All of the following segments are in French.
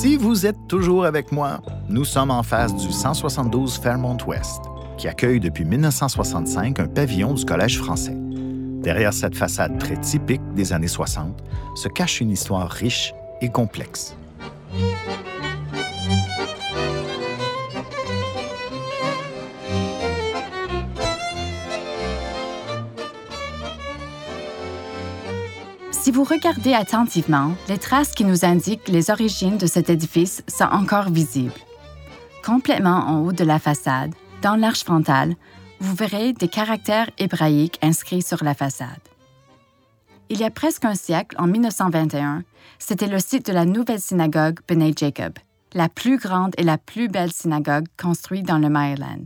Si vous êtes toujours avec moi, nous sommes en face du 172 Fairmont West, qui accueille depuis 1965 un pavillon du Collège français. Derrière cette façade très typique des années 60 se cache une histoire riche et complexe. Si vous regardez attentivement, les traces qui nous indiquent les origines de cet édifice sont encore visibles. Complètement en haut de la façade, dans l'arche frontale, vous verrez des caractères hébraïques inscrits sur la façade. Il y a presque un siècle, en 1921, c'était le site de la nouvelle synagogue B'nai Jacob, la plus grande et la plus belle synagogue construite dans le Maryland.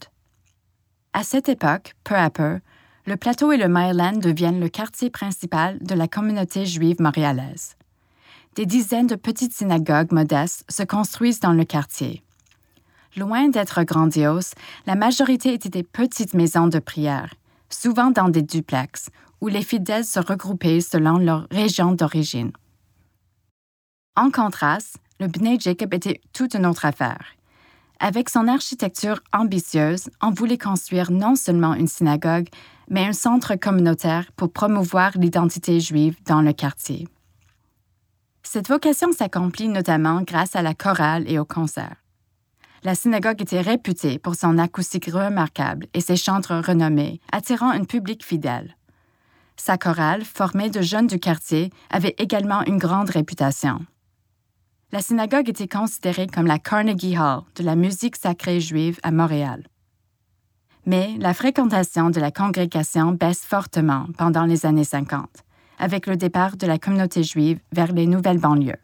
À cette époque, peu à peu, le plateau et le Maryland deviennent le quartier principal de la communauté juive montréalaise. Des dizaines de petites synagogues modestes se construisent dans le quartier. Loin d'être grandiose, la majorité étaient des petites maisons de prière, souvent dans des duplex, où les fidèles se regroupaient selon leur région d'origine. En contraste, le Bnei Jacob était toute une autre affaire. Avec son architecture ambitieuse, on voulait construire non seulement une synagogue, mais un centre communautaire pour promouvoir l'identité juive dans le quartier. Cette vocation s'accomplit notamment grâce à la chorale et au concert. La synagogue était réputée pour son acoustique remarquable et ses chantres renommés, attirant un public fidèle. Sa chorale, formée de jeunes du quartier, avait également une grande réputation. La synagogue était considérée comme la Carnegie Hall de la musique sacrée juive à Montréal. Mais la fréquentation de la congrégation baisse fortement pendant les années 50, avec le départ de la communauté juive vers les nouvelles banlieues.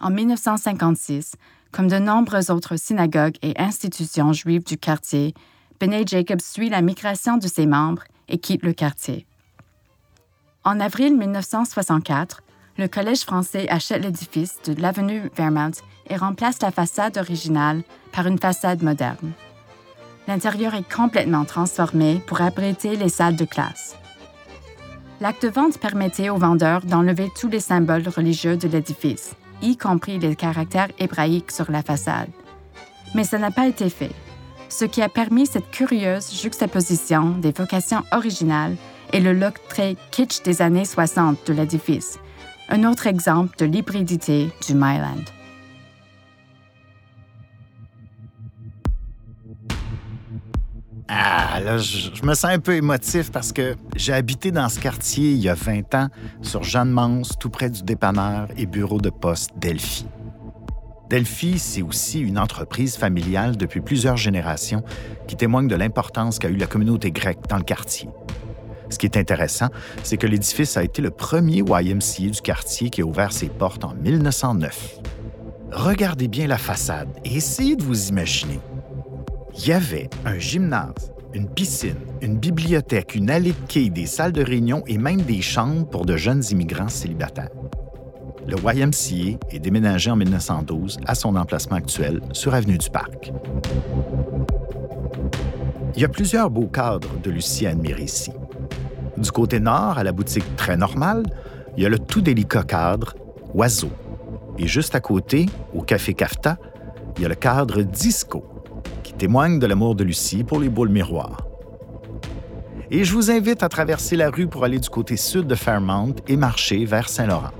En 1956, comme de nombreuses autres synagogues et institutions juives du quartier, B'nai Jacob suit la migration de ses membres et quitte le quartier. En avril 1964, le Collège français achète l'édifice de l'avenue Vermont et remplace la façade originale par une façade moderne. L'intérieur est complètement transformé pour abriter les salles de classe. L'acte de vente permettait aux vendeurs d'enlever tous les symboles religieux de l'édifice, y compris les caractères hébraïques sur la façade. Mais ça n'a pas été fait, ce qui a permis cette curieuse juxtaposition des vocations originales et le look très kitsch des années 60 de l'édifice, un autre exemple de l'hybridité du Myland. Ah, là, je, me sens un peu émotif parce que j'ai habité dans ce quartier il y a 20 ans, sur Jeanne-Mance, tout près du dépanneur et bureau de poste Delphi. Delphi, c'est aussi une entreprise familiale depuis plusieurs générations qui témoigne de l'importance qu'a eu la communauté grecque dans le quartier. Ce qui est intéressant, c'est que l'édifice a été le premier YMCA du quartier qui a ouvert ses portes en 1909. Regardez bien la façade et essayez de vous imaginer. Il y avait un gymnase, une piscine, une bibliothèque, une allée de quai, des salles de réunion et même des chambres pour de jeunes immigrants célibataires. Le YMCA est déménagé en 1912 à son emplacement actuel sur Avenue du Parc. Il y a plusieurs beaux cadres de Lucie à admirer ici. Du côté nord, à la boutique Très Normale, il y a le tout délicat cadre Oiseau. Et juste à côté, au Café Cafta, il y a le cadre Disco, témoigne de l'amour de Lucie pour les boules miroirs. Et je vous invite à traverser la rue pour aller du côté sud de Fairmount et marcher vers Saint-Laurent.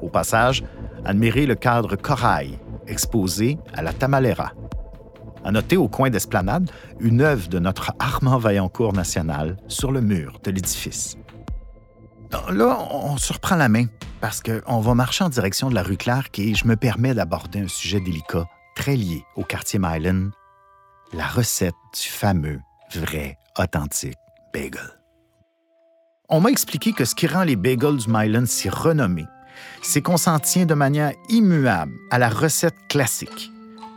Au passage, admirez le cadre Corail, exposé à la Tamalera. À noter au coin d'Esplanade une œuvre de notre Armand Vaillancourt national sur le mur de l'édifice. Là, on se reprend la main parce qu'on va marcher en direction de la rue Clark et je me permets d'aborder un sujet délicat très lié au quartier Mylan, la recette du fameux, vrai, authentique bagel. On m'a expliqué que ce qui rend les bagels du Mylan si renommés, c'est qu'on s'en tient de manière immuable à la recette classique.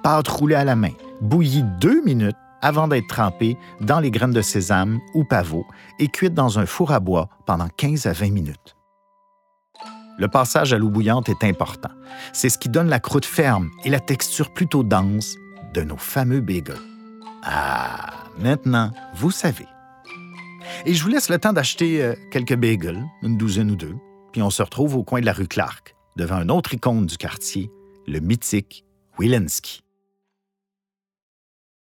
Pâte roulée à la main, bouillie deux minutes avant d'être trempée dans les graines de sésame ou pavot et cuite dans un four à bois pendant 15 à 20 minutes. Le passage à l'eau bouillante est important. C'est ce qui donne la croûte ferme et la texture plutôt dense de nos fameux bagels. Ah, maintenant, vous savez. Et je vous laisse le temps d'acheter euh, quelques bagels, une douzaine ou deux, puis on se retrouve au coin de la rue Clark, devant une autre icône du quartier, le mythique Wilenski.